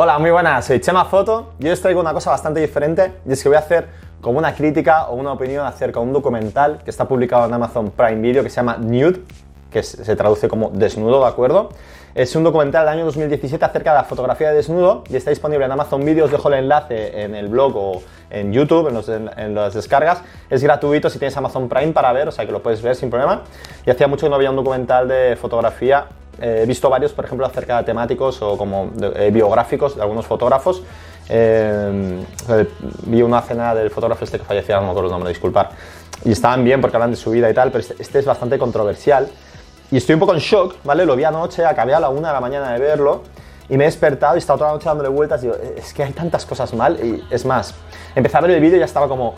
Hola, muy buenas, soy Chema Foto y hoy os traigo una cosa bastante diferente y es que voy a hacer como una crítica o una opinión acerca de un documental que está publicado en Amazon Prime Video que se llama Nude, que se traduce como desnudo, ¿de acuerdo? Es un documental del año 2017 acerca de la fotografía de desnudo y está disponible en Amazon Video. Os dejo el enlace en el blog o en YouTube, en, las descargas. Es gratuito si tienes Amazon Prime para ver, o sea que lo puedes ver sin problema. Y hacía mucho que no había un documental de fotografía. Eh, he visto varios, por ejemplo, acerca de temáticos o como eh, biográficos de algunos fotógrafos. Eh, vi una cena del fotógrafo este que falleció, no me acuerdo el nombre, disculpar. Y estaban bien porque hablan de su vida y tal, pero este, este es bastante controversial y estoy un poco en shock, ¿vale? Lo vi anoche, acabé a la una de la mañana de verlo y me he despertado y he estado toda la noche dándole vueltas y digo, es que hay tantas cosas mal. Y es más, empecé a ver el vídeo y ya estaba como,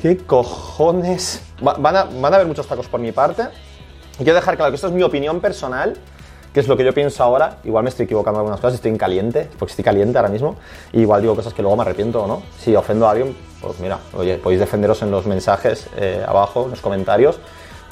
¿qué cojones? Van a, van a haber muchos tacos por mi parte. Y quiero dejar claro que esto es mi opinión personal, que es lo que yo pienso ahora. Igual me estoy equivocando en algunas cosas, estoy en caliente, porque estoy caliente ahora mismo. Y igual digo cosas que luego me arrepiento o no. Si ofendo a alguien, pues mira, oye, podéis defenderos en los mensajes eh, abajo, en los comentarios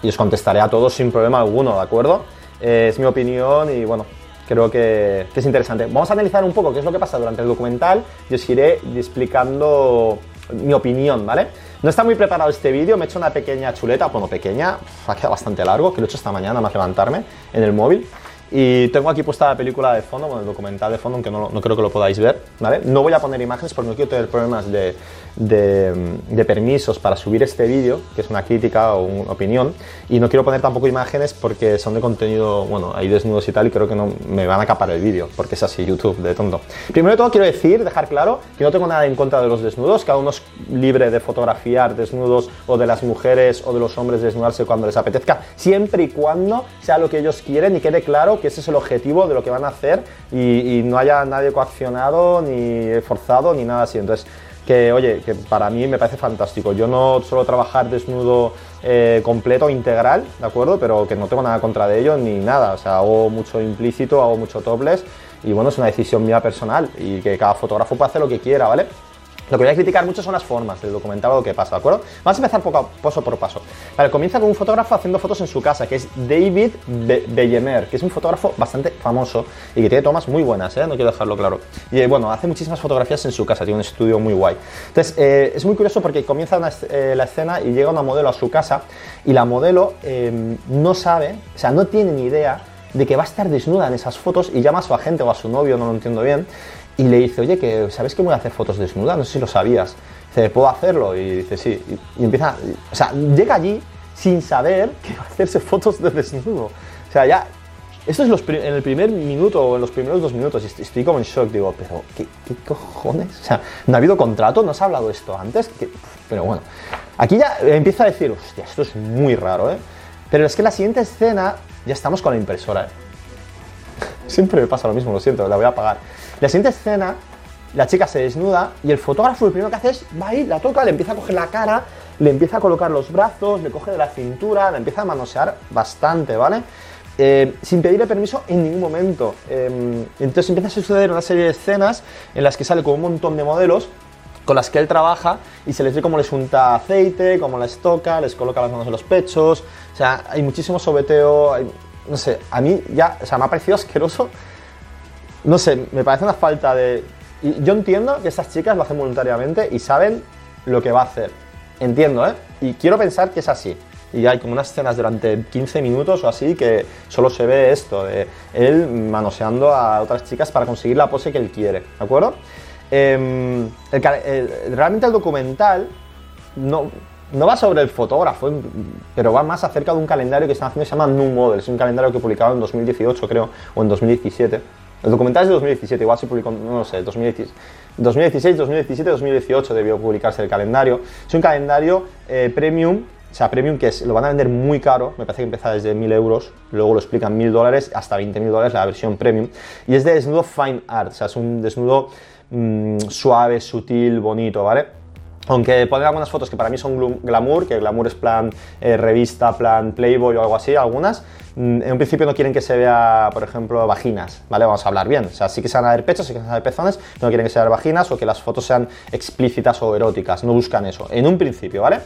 y os contestaré a todos sin problema alguno, ¿de acuerdo? Eh, es mi opinión y bueno, creo que, es interesante. Vamos a analizar un poco qué es lo que pasa durante el documental y os iré explicando mi opinión, ¿vale? No está muy preparado este vídeo, me he hecho una pequeña chuleta, bueno, pequeña, ha quedado bastante largo, que lo he hecho esta mañana más levantarme en el móvil. Y tengo aquí puesta la película de fondo, bueno, el documental de fondo, aunque no, no creo que lo podáis ver, ¿vale? No voy a poner imágenes porque no quiero tener problemas de, de, permisos para subir este vídeo, que es una crítica o una opinión, y no quiero poner tampoco imágenes porque son de contenido, bueno, hay desnudos y tal, y creo que no me van a capar el vídeo, porque es así, YouTube, de tonto. Primero de todo quiero decir, dejar claro, que no tengo nada en contra de los desnudos, cada uno es libre de fotografiar desnudos o de las mujeres o de los hombres desnudarse cuando les apetezca, siempre y cuando sea lo que ellos quieren y quede claro que ese es el objetivo de lo que van a hacer y, y no haya nadie coaccionado ni forzado ni nada así. Entonces, que oye, que para mí me parece fantástico. Yo no suelo trabajar desnudo eh, completo, integral, ¿de acuerdo? Pero que no tengo nada contra de ello ni nada. O sea, hago mucho implícito, hago mucho topless y bueno, es una decisión mía personal y que cada fotógrafo puede hacer lo que quiera, ¿vale? Lo que voy a criticar mucho son las formas del documental o lo que pasa, ¿de acuerdo? Vamos a empezar poco a, paso por paso. Vale, comienza con un fotógrafo haciendo fotos en su casa, que es David Bellemer, que es un fotógrafo bastante famoso y que tiene tomas muy buenas, ¿eh? No quiero dejarlo claro. Y eh, bueno, hace muchísimas fotografías en su casa, tiene un estudio muy guay. Entonces, eh, es muy curioso porque comienza la escena y llega una modelo a su casa y la modelo em, no sabe, o sea, no tiene ni idea de que va a estar desnuda en esas fotos y llama a su agente o a su novio, no lo entiendo bien, y le dice, oye, que ¿sabes que voy a hacer fotos desnudas? No sé si lo sabías. Dice, ¿puedo hacerlo? Y dice, sí. Y, empieza, o sea, llega allí sin saber que va a hacerse fotos de desnudo. O sea, ya, esto es los, en el primer minuto o en los primeros dos minutos, estoy, como en shock, digo, pero ¿qué, cojones? O sea, ¿no ha habido contrato? ¿No se ha hablado esto antes? pero bueno, aquí ya empieza a decir, hostia, esto es muy raro, ¿eh? Pero es que la siguiente escena ya estamos con la impresora. ¿eh? Siempre me pasa lo mismo, lo siento, la voy a apagar. La siguiente escena, la chica se desnuda y el fotógrafo lo primero que hace es va ahí, la toca, le empieza a coger la cara, le empieza a colocar los brazos, le coge de la cintura, le empieza a manosear bastante, ¿vale? Eh, sin pedirle permiso en ningún momento. Em, entonces empieza a suceder una serie de escenas en las que sale con un montón de modelos con las que él trabaja y se les ve cómo les unta aceite, cómo les toca, les coloca las manos en los pechos, o sea, hay muchísimo sobeteo, no sé, a mí ya, o sea, me ha parecido asqueroso, no sé, me parece una falta de... Yo entiendo que estas chicas lo hacen voluntariamente y saben lo que va a hacer, entiendo, ¿eh? Y quiero pensar que es así. Y hay como unas escenas durante 15 minutos o así que solo se ve esto, de él manoseando a otras chicas para conseguir la pose que él quiere, ¿de acuerdo? Em, realmente el documental no, no va sobre el fotógrafo, pero va más acerca de un calendario que están haciendo, se llama New Model, es un calendario que publicaron en 2018 creo, o en 2017. El documental es de 2017, igual se publicó, no lo sé, 2016, 2017, 2018 debió publicarse el calendario. Es un calendario eh, premium, o sea, premium que es, lo van a vender muy caro, me parece que empieza desde 1000 euros, luego lo explican 1000 dólares hasta 20.000 dólares la versión premium. Y es de desnudo fine art, o sea, es un desnudo mm, suave, sutil, bonito, ¿vale? aunque ponen algunas fotos que para mí son glamour, que glamour es plan eh, revista, plan Playboy o algo así, algunas, en un principio no quieren que se vea, por ejemplo, vaginas, ¿vale? Vamos a hablar bien. O sea, sí que se van a ver pechos, sí que se van a ver pezones, no quieren que se vean vaginas o que las fotos sean explícitas o eróticas, no buscan eso, en un principio, ¿vale?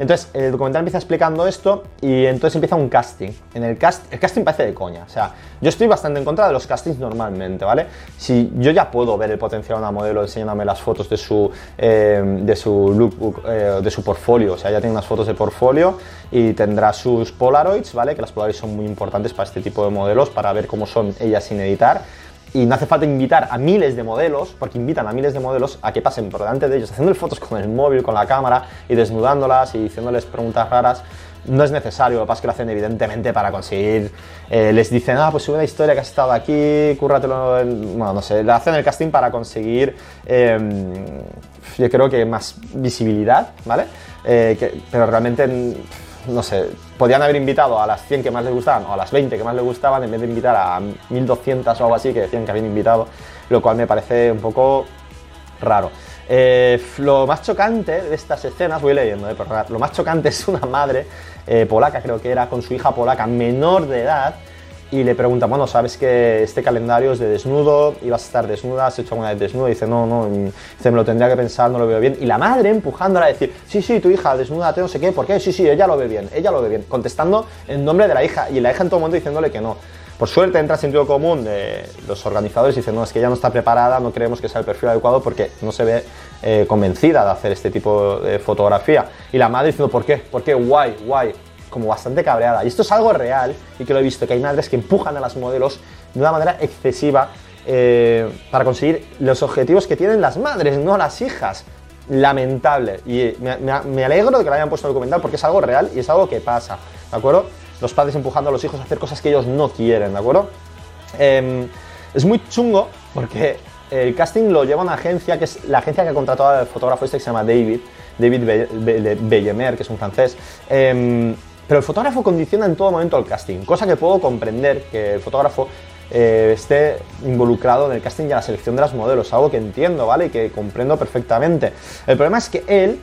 Entonces, el documental empieza explicando esto y entonces empieza un casting. En el cast, el casting parece de coña. O sea, yo estoy bastante en contra de los castings normalmente, ¿vale? Si yo ya puedo ver el potencial de una modelo enseñándome las fotos de su, eh, de su lookbook, eh, de su portfolio. O sea, ya tiene unas fotos de portfolio y tendrá sus Polaroids, ¿vale? Que las Polaroids son muy importantes para este tipo de modelos, para ver cómo son ellas sin editar y no hace falta invitar a miles de modelos, porque invitan a miles de modelos a que pasen por delante de ellos, haciendo fotos con el móvil, con la cámara y desnudándolas y haciéndoles preguntas raras. No es necesario, lo que pasa es que lo hacen evidentemente para conseguir. Eh, les dicen, ah, pues sube una historia que has estado aquí, cúrratelo. Bueno, no sé, le hacen el casting para conseguir, em, yo creo que más visibilidad, ¿vale? Eh, pero realmente no sé, podían haber invitado a las 100 que más les gustaban o a las 20 que más les gustaban en vez de invitar a 1200 o algo así que decían que habían invitado, lo cual me parece un poco raro. Eh, lo más chocante de estas escenas, voy leyendo, eh, lo más chocante es una madre eh, polaca, creo que era, con su hija polaca menor de edad, y le pregunta, bueno, sabes que este calendario es de desnudo, ibas a estar desnuda, has hecho alguna vez desnudo, y dice, no, no, dice, me lo tendría que pensar, no lo veo bien. Y la madre empujándola a decir, sí, sí, tu hija, desnúdate, no sé qué, ¿por qué? Sí, sí, ella lo ve bien, ella lo ve bien, contestando en nombre de la hija, y la hija en todo momento diciéndole que no. Por suerte entra sentido común de los organizadores y dicen, no, es que ella no está preparada, no creemos que sea el perfil adecuado porque no se ve eh, convencida de hacer este tipo de fotografía. Y la madre diciendo, ¿por qué? ¿Por qué? Guay, guay como bastante cabreada. Y esto es algo real y que lo he visto, que hay madres que empujan a las modelos de una manera excesiva eh, para conseguir los objetivos que tienen las madres, no las hijas. Lamentable. Y me, alegro de que lo hayan puesto en el documental porque es algo real y es algo que pasa, ¿de acuerdo? Los padres empujando a los hijos a hacer cosas que ellos no quieren, ¿de acuerdo? Em, es muy chungo porque el casting lo lleva una agencia que es la agencia que ha contratado al fotógrafo este que se llama David, David Bellemer, que es un francés. Em, pero el fotógrafo condiciona en todo momento el casting, cosa que puedo comprender que el fotógrafo eh, esté involucrado en el casting y la selección de las modelos, algo que entiendo, ¿vale? Y que comprendo perfectamente. El problema es que él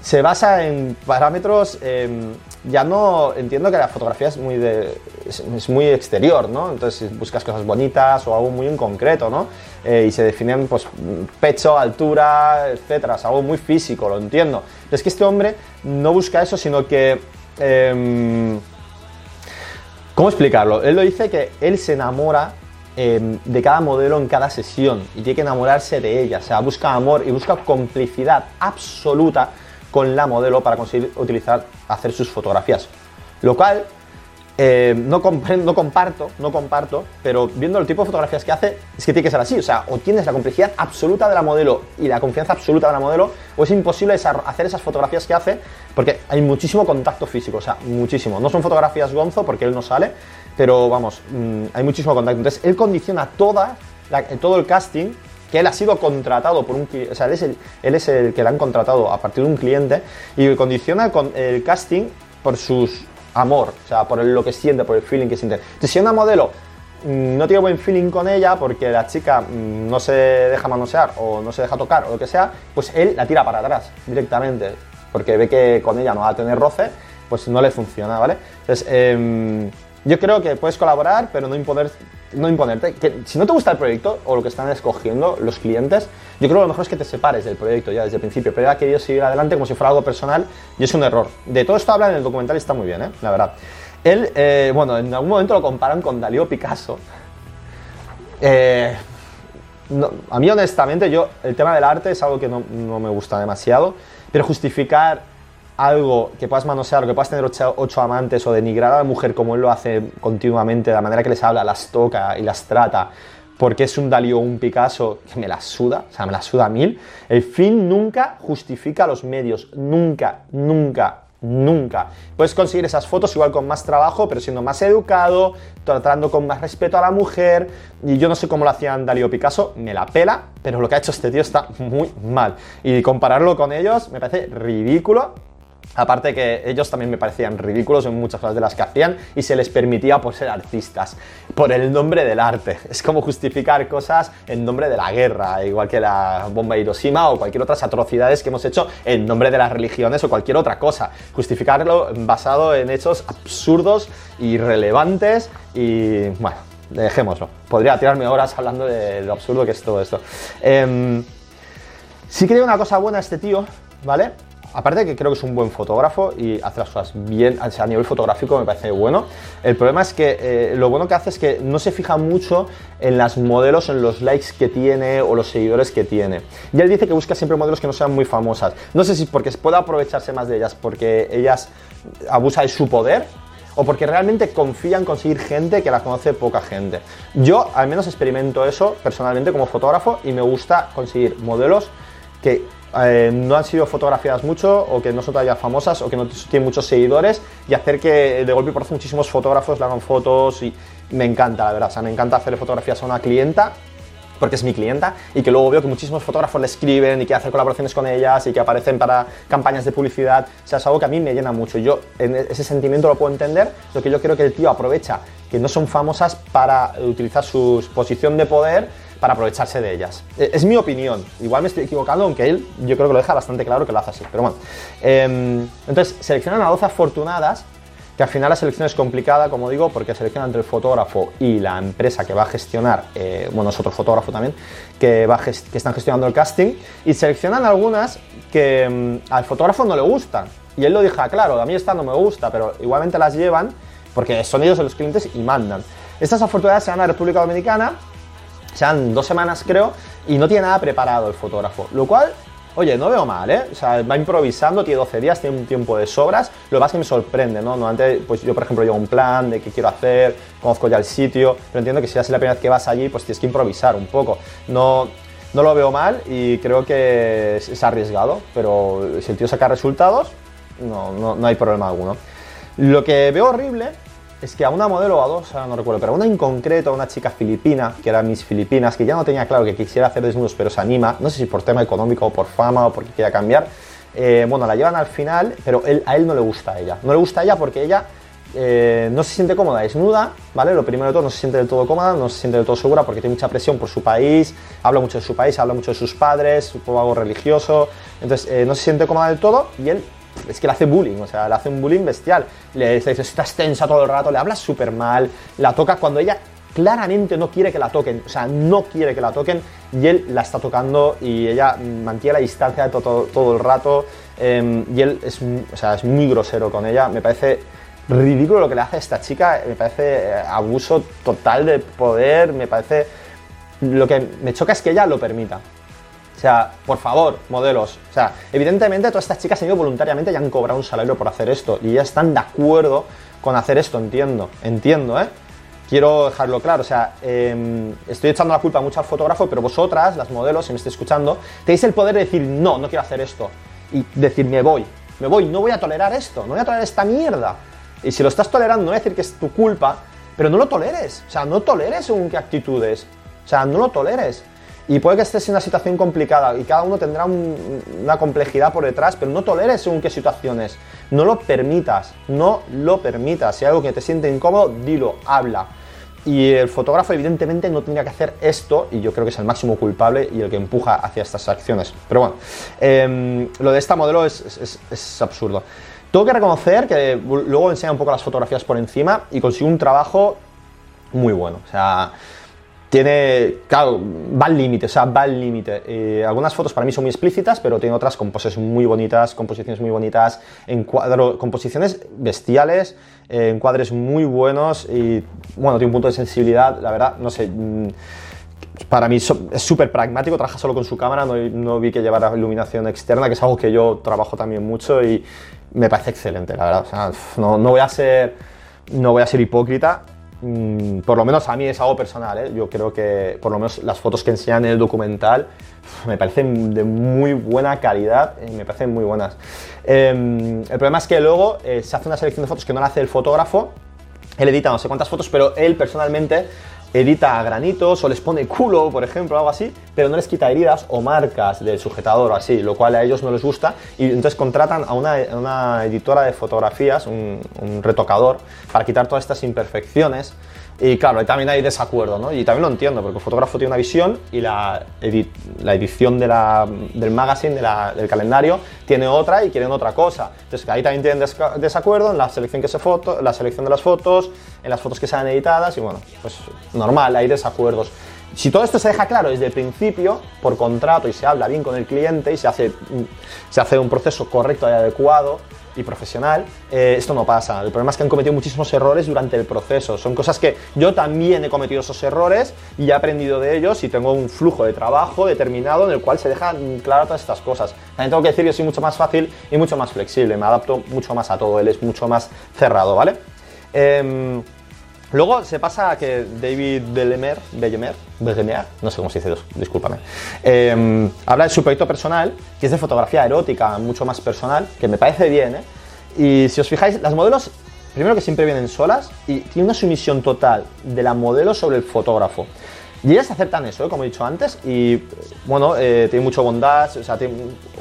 se basa en parámetros, em, ya no entiendo que la fotografía es muy, de, es, muy exterior, ¿no? Entonces buscas cosas bonitas o algo muy en concreto, ¿no? Eh, y se definen, pues, pecho, altura, etcétera, es algo muy físico, lo entiendo. es que este hombre no busca eso, sino que Em, ¿Cómo explicarlo? Él lo dice que él se enamora em, de cada modelo en cada sesión y tiene que enamorarse de ella. O sea, busca amor y busca complicidad absoluta con la modelo para conseguir utilizar, hacer sus fotografías. Lo cual eh, no, no comparto, no comparto, pero viendo el tipo de fotografías que hace, es que tiene que ser así. O sea, o tienes la complicidad absoluta de la modelo y la confianza absoluta de la modelo, o es imposible hacer esas fotografías que hace porque hay muchísimo contacto físico, o sea, muchísimo. No son fotografías gonzo porque él no sale, pero vamos, mm, hay muchísimo contacto. Entonces, él condiciona toda todo el casting que él ha sido contratado por un o sea, él es, el, él es el que le han contratado a partir de un cliente y condiciona con el casting por sus amor, o sea, por lo que siente, por el feeling que siente. Si una modelo mm, no tiene buen feeling con ella porque la chica mm, no se deja manosear o no se deja tocar o lo que sea, pues él la tira para atrás directamente, porque ve que con ella no va a tener roce, pues no le funciona, ¿vale? Entonces, em, yo creo que puedes colaborar, pero no, imponer, no imponerte. Que si no te gusta el proyecto o lo que están escogiendo los clientes, yo creo que lo mejor es que te separes del proyecto ya desde el principio. Pero ha querido seguir adelante como si fuera algo personal y es un error. De todo esto habla en el documental y está muy bien, ¿eh? la verdad. Él, eh, bueno, en algún momento lo comparan con Dalí Picasso. Eh, a mí, honestamente, yo, el tema del arte es algo que no, no me gusta demasiado, pero justificar algo que puedas manosear, que puedas tener ocho, amantes o denigrar a la mujer como él lo hace continuamente, de la manera que les habla, las toca y las trata, porque es un Dalí o un Picasso que me la suda, o sea, me la suda a mil, el fin nunca justifica los medios, nunca, nunca, nunca. Puedes conseguir esas fotos igual con más trabajo, pero siendo más educado, tratando con más respeto a la mujer. Y yo no sé cómo lo hacían Dalí o Picasso, me la pela, pero lo que ha hecho este tío está muy mal. Y compararlo con ellos me parece ridículo Aparte que ellos también me parecían ridículos en muchas cosas de las que hacían y se les permitía por ser artistas, por el nombre del arte. Es como justificar cosas en nombre de la guerra, igual que la bomba de Hiroshima o cualquier otras atrocidades que hemos hecho en nombre de las religiones o cualquier otra cosa. Justificarlo basado en hechos absurdos, irrelevantes y bueno, dejémoslo. Podría tirarme horas hablando de lo absurdo que es todo esto. Eh, sí que una cosa buena este tío, ¿vale? Aparte de que creo que es un buen fotógrafo y hace las cosas bien, a nivel fotográfico me parece bueno. El problema es que eh, lo bueno que hace es que no se fija mucho en las modelos, en los likes que tiene o los seguidores que tiene. Y él dice que busca siempre modelos que no sean muy famosas. No sé si porque pueda aprovecharse más de ellas, porque ellas abusa de su poder o porque realmente confía en conseguir gente que la conoce poca gente. Yo al menos experimento eso personalmente como fotógrafo y me gusta conseguir modelos que eh, no han sido fotografiadas mucho o que no son todavía famosas o que no tienen muchos seguidores y hacer que de golpe por muchísimos fotógrafos le hagan fotos y me encanta, la verdad, o sea, me encanta hacerle fotografías a una clienta porque es mi clienta y que luego veo que muchísimos fotógrafos le escriben y que hacen colaboraciones con ellas y que aparecen para campañas de publicidad. O sea, es algo que a mí me llena mucho. Yo en ese sentimiento lo puedo entender, lo que yo creo que el tío aprovecha que no son famosas para utilizar su posición de poder para aprovecharse de ellas. Eh, es mi opinión, igual me estoy equivocando, aunque él yo creo que lo deja bastante claro que lo hace así, pero bueno. Em, entonces, seleccionan a 12 afortunadas, que al final la selección es complicada, como digo, porque seleccionan entre el fotógrafo y la empresa que va a gestionar, eh, bueno, es otro fotógrafo también, que, va que están gestionando el casting, y seleccionan algunas que em, al fotógrafo no le gustan. Y él lo deja claro, a mí esta no me gusta, pero igualmente las llevan porque son ellos los clientes y mandan. Estas afortunadas se van a República Dominicana sean dos semanas creo, y no tiene nada preparado el fotógrafo, lo cual, oye, no veo mal, ¿eh? O sea, va improvisando, tiene 12 días, tiene un tiempo de sobras, lo más que me sorprende, ¿no? no antes, pues yo, por ejemplo, llevo un plan de qué quiero hacer, conozco ya el sitio, pero entiendo que si es la primera vez que vas allí, pues tienes que improvisar un poco. No, no lo veo mal y creo que es, arriesgado, pero si el tío saca resultados, no, no, no hay problema alguno. Lo que veo horrible es que a una modelo o a dos, ahora no recuerdo, pero a una en concreto, a una chica filipina, que era Miss Filipinas, que ya no tenía claro que quisiera hacer desnudos, pero se anima, no sé si por tema económico o por fama o porque quiera cambiar, eh, bueno, la llevan al final, pero él, a él no le gusta a ella. No le gusta a ella porque ella eh, no se siente cómoda desnuda, ¿vale? Lo primero de todo, no se siente del todo cómoda, no se siente del todo segura porque tiene mucha presión por su país, habla mucho de su país, habla mucho de sus padres, poco algo religioso, entonces eh, no se siente cómoda del todo y él es que le hace bullying, o sea, le hace un bullying bestial. Le dice, estás tensa todo el rato, le habla súper mal, la toca cuando ella claramente no quiere que la toquen, o sea, no quiere que la toquen y él la está tocando y ella mantiene la distancia todo, todo, el rato em, y él es, o sea, es muy grosero con ella, me parece ridículo lo que le hace a esta chica, me parece eh, abuso total de poder, me parece... Lo que me choca es que ella lo permita. O sea, por favor, modelos. O sea, evidentemente todas estas chicas han ido voluntariamente y han cobrado un salario por hacer esto. Y ya están de acuerdo con hacer esto, entiendo. Entiendo, ¿eh? Quiero dejarlo claro, o sea, em, estoy echando la culpa mucho al fotógrafo, pero vosotras, las modelos, si me estáis escuchando, tenéis el poder de decir, no, no quiero hacer esto. Y decir, me voy, me voy, no voy a tolerar esto, no voy a tolerar esta mierda. Y si lo estás tolerando, no voy a decir que es tu culpa, pero no lo toleres. O sea, no toleres según qué actitudes. O sea, no lo toleres. Y puede que estés en una situación complicada y cada uno tendrá una complejidad por detrás, pero no toleres según qué situaciones. No lo permitas, no lo permitas. Si hay algo que te siente incómodo, dilo, habla. Y el fotógrafo evidentemente no tendría que hacer esto y yo creo que es el máximo culpable y el que empuja hacia estas acciones. Pero bueno, em, lo de esta modelo es, es absurdo. Tengo que reconocer que luego enseña un poco las fotografías por encima y consigo un trabajo muy bueno. O sea, tiene, claro, va al límite, o sea, va al límite. Eh, algunas fotos para mí son muy explícitas, pero tiene otras con poses muy bonitas, composiciones muy bonitas, encuadro, composiciones bestiales, eh, encuadres muy buenos y, bueno, tiene un punto de sensibilidad, la verdad, no sé, mm, para mí es súper pragmático, trabaja solo con su cámara, no, vi que llevara iluminación externa, que es algo que yo trabajo también mucho y me parece excelente, la verdad. O sea, no, no voy a ser, no voy a ser hipócrita, Mm, por lo menos a mí es algo personal, ¿eh? yo creo que por lo menos las fotos que enseñan en el documental me parecen de muy buena calidad y me parecen muy buenas. Em, el problema es que luego eh, se hace una selección de fotos que no la hace el fotógrafo, él edita no sé cuántas fotos, pero él personalmente edita granitos o les pone culo, por ejemplo, algo así, pero no les quita heridas o marcas del sujetador o así, lo cual a ellos no les gusta. Y entonces contratan a una, editora de fotografías, un retocador, para quitar todas estas imperfecciones y claro, también hay desacuerdo, ¿no? Y también lo entiendo, porque el fotógrafo tiene una visión y la, la edición de la, del magazine, del calendario, tiene otra y quieren otra cosa. Entonces ahí también tienen desacuerdo en la selección, que se foto, la selección de las fotos, en las fotos que sean editadas y bueno, pues normal, hay desacuerdos. Si todo esto se deja claro desde el principio, por contrato, y se habla bien con el cliente y se hace, se hace un proceso correcto y adecuado, y profesional, eh, esto no pasa. El problema es que han cometido muchísimos errores durante el proceso. Son cosas que yo también he cometido esos errores y he aprendido de ellos y tengo un flujo de trabajo determinado en el cual se dejan claras todas estas cosas. También tengo que decir que soy mucho más fácil y mucho más flexible, me adapto mucho más a todo, él es mucho más cerrado, ¿vale? Em, luego se pasa a que David Bellemer, Bellemer, Bellemer, no sé cómo se dice, discúlpame, em, habla de su proyecto personal, que es de fotografía erótica, mucho más personal, que me parece bien, ¿eh? Y si os fijáis, las modelos, primero que siempre vienen solas y tiene una sumisión total de la modelo sobre el fotógrafo. Y ellas aceptan eso, ¿eh? como he dicho antes, y bueno, eh, tiene mucho bondad, o sea, tiene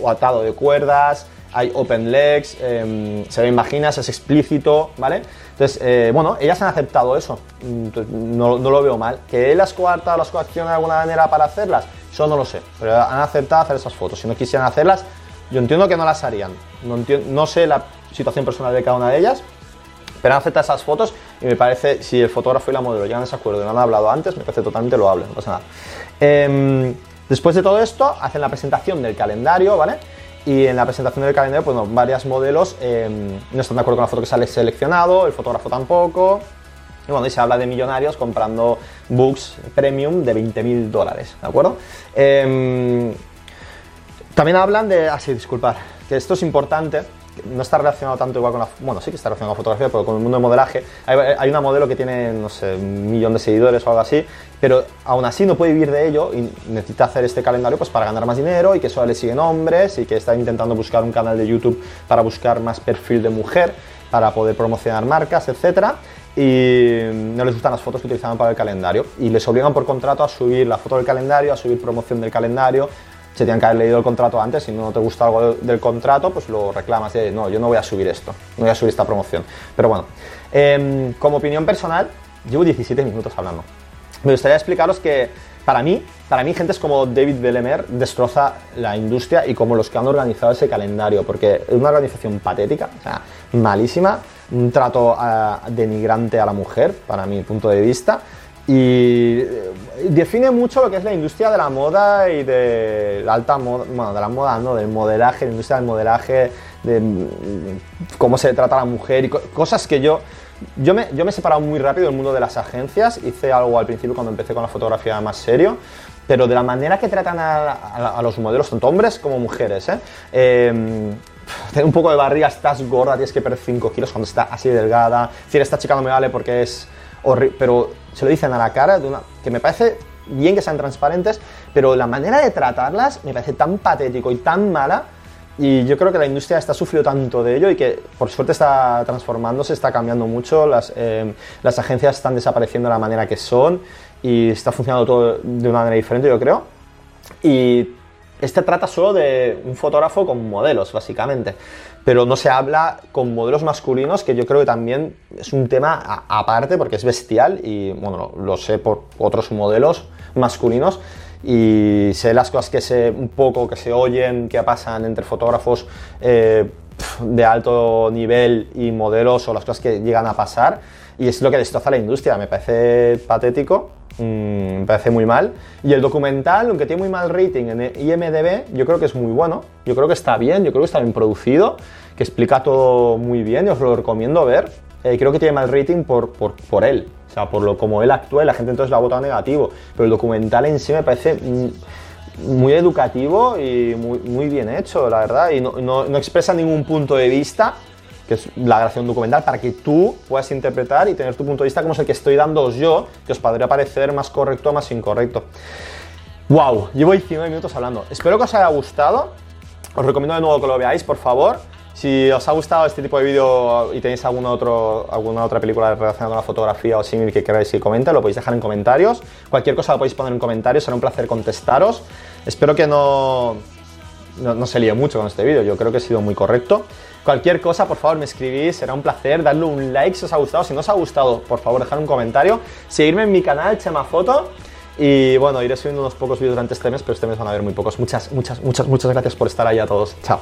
atado de cuerdas, hay open legs, em, se ve imaginas, es explícito, ¿vale? Entonces, eh, bueno, ellas han aceptado eso, no, no, lo veo mal. ¿Que él las coarta o las coacciona de alguna manera para hacerlas? Eso no lo sé, pero han aceptado hacer esas fotos. Si no quisieran hacerlas, yo entiendo que no las harían. No, no sé la situación personal de cada una de ellas, pero han aceptado esas fotos y me parece, si el fotógrafo y la modelo llegan a ese acuerdo y no han hablado antes, me parece totalmente loable, no pasa nada. Em, después de todo esto, hacen la presentación del calendario, ¿vale? Y en la presentación del calendario, pues varias modelos em, no están de acuerdo con la foto que sale seleccionado, el fotógrafo tampoco. Y bueno, y se habla de millonarios comprando books premium de 20.000 dólares, ¿de acuerdo? Em, también hablan de, ah sí, disculpar, que esto es importante, no está relacionado tanto igual con la, bueno, sí que está relacionado con la fotografía, pero con el mundo del modelaje. Hay, una modelo que tiene, no sé, un millón de seguidores o algo así, pero aún así no puede vivir de ello y necesita hacer este calendario pues para ganar más dinero y que solo le siguen hombres y que está intentando buscar un canal de YouTube para buscar más perfil de mujer, para poder promocionar marcas, etcétera y no les gustan las fotos que utilizaban para el calendario y les obligan por contrato a subir la foto del calendario, a subir promoción del calendario, se tienen que haber leído el contrato antes, si no te gusta algo del contrato, pues lo reclamas no, yo no voy a subir esto, no voy a subir esta promoción. Pero bueno, em, como opinión personal, llevo 17 minutos hablando. Me gustaría explicaros que para mí, para mí, gentes como David Bellemer destroza la industria y como los que han organizado ese calendario, porque es una organización patética, o sea, malísima, un trato ah, denigrante a la mujer, para mi punto de vista, y define mucho lo que es la industria de la moda y de la alta moda, bueno, de la moda, no, del modelaje, la industria del modelaje, de mm, cómo se trata a la mujer y cosas que yo, yo me, yo me he separado muy rápido del mundo de las agencias, hice algo al principio cuando empecé con la fotografía más serio, pero de la manera que tratan a, los modelos, tanto hombres como mujeres, ¿eh? eh un poco de barriga, estás gorda, tienes que perder 5 kilos cuando está así delgada, decir, esta chica no me vale porque es pero se lo dicen a la cara, de una, que me parece bien que sean transparentes, pero la manera de tratarlas me parece tan patético y tan mala. Y yo creo que la industria está sufriendo tanto de ello y que por suerte está transformándose, está cambiando mucho, las, eh, las agencias están desapareciendo de la manera que son y está funcionando todo de una manera diferente, yo creo. Y este trata solo de un fotógrafo con modelos, básicamente. Pero no se habla con modelos masculinos, que yo creo que también es un tema aparte porque es bestial y, bueno, lo sé por otros modelos masculinos y sé las cosas que sé un poco, que se oyen, que pasan entre fotógrafos eh, de alto nivel y modelos o las cosas que llegan a pasar y es lo que destroza la industria. Me parece patético Mm, me parece muy mal. Y el documental, aunque tiene muy mal rating en IMDB, yo creo que es muy bueno. Yo creo que está bien, yo creo que está bien producido, que explica todo muy bien y os lo recomiendo ver. Eh, creo que tiene mal rating por, por, por, él, o sea, por lo como él actúa y la gente entonces lo ha votado negativo. Pero el documental en sí me parece mm, muy educativo y muy, muy bien hecho, la verdad, y no, no, no expresa ningún punto de vista que es la grabación documental, para que tú puedas interpretar y tener tu punto de vista como es el que estoy dando yo, que os podría parecer más correcto o más incorrecto. ¡Wow! Llevo 19 minutos hablando. Espero que os haya gustado. Os recomiendo de nuevo que lo veáis, por favor. Si os ha gustado este tipo de vídeo y tenéis alguna, otro, alguna otra película relacionada con la fotografía o similar que queráis que comente, lo podéis dejar en comentarios. Cualquier cosa lo podéis poner en comentarios, será un placer contestaros. Espero que no, no, se líe mucho con este vídeo, yo creo que he sido muy correcto. Cualquier cosa, por favor, me escribís, será un placer. Darle un like si os ha gustado. Si no os ha gustado, por favor, dejad un comentario. Seguirme en mi canal, Chema Foto. Y bueno, iré subiendo unos pocos vídeos durante este mes, pero este mes van a haber muy pocos. Muchas, muchas, muchas, muchas gracias por estar ahí a todos. Chao.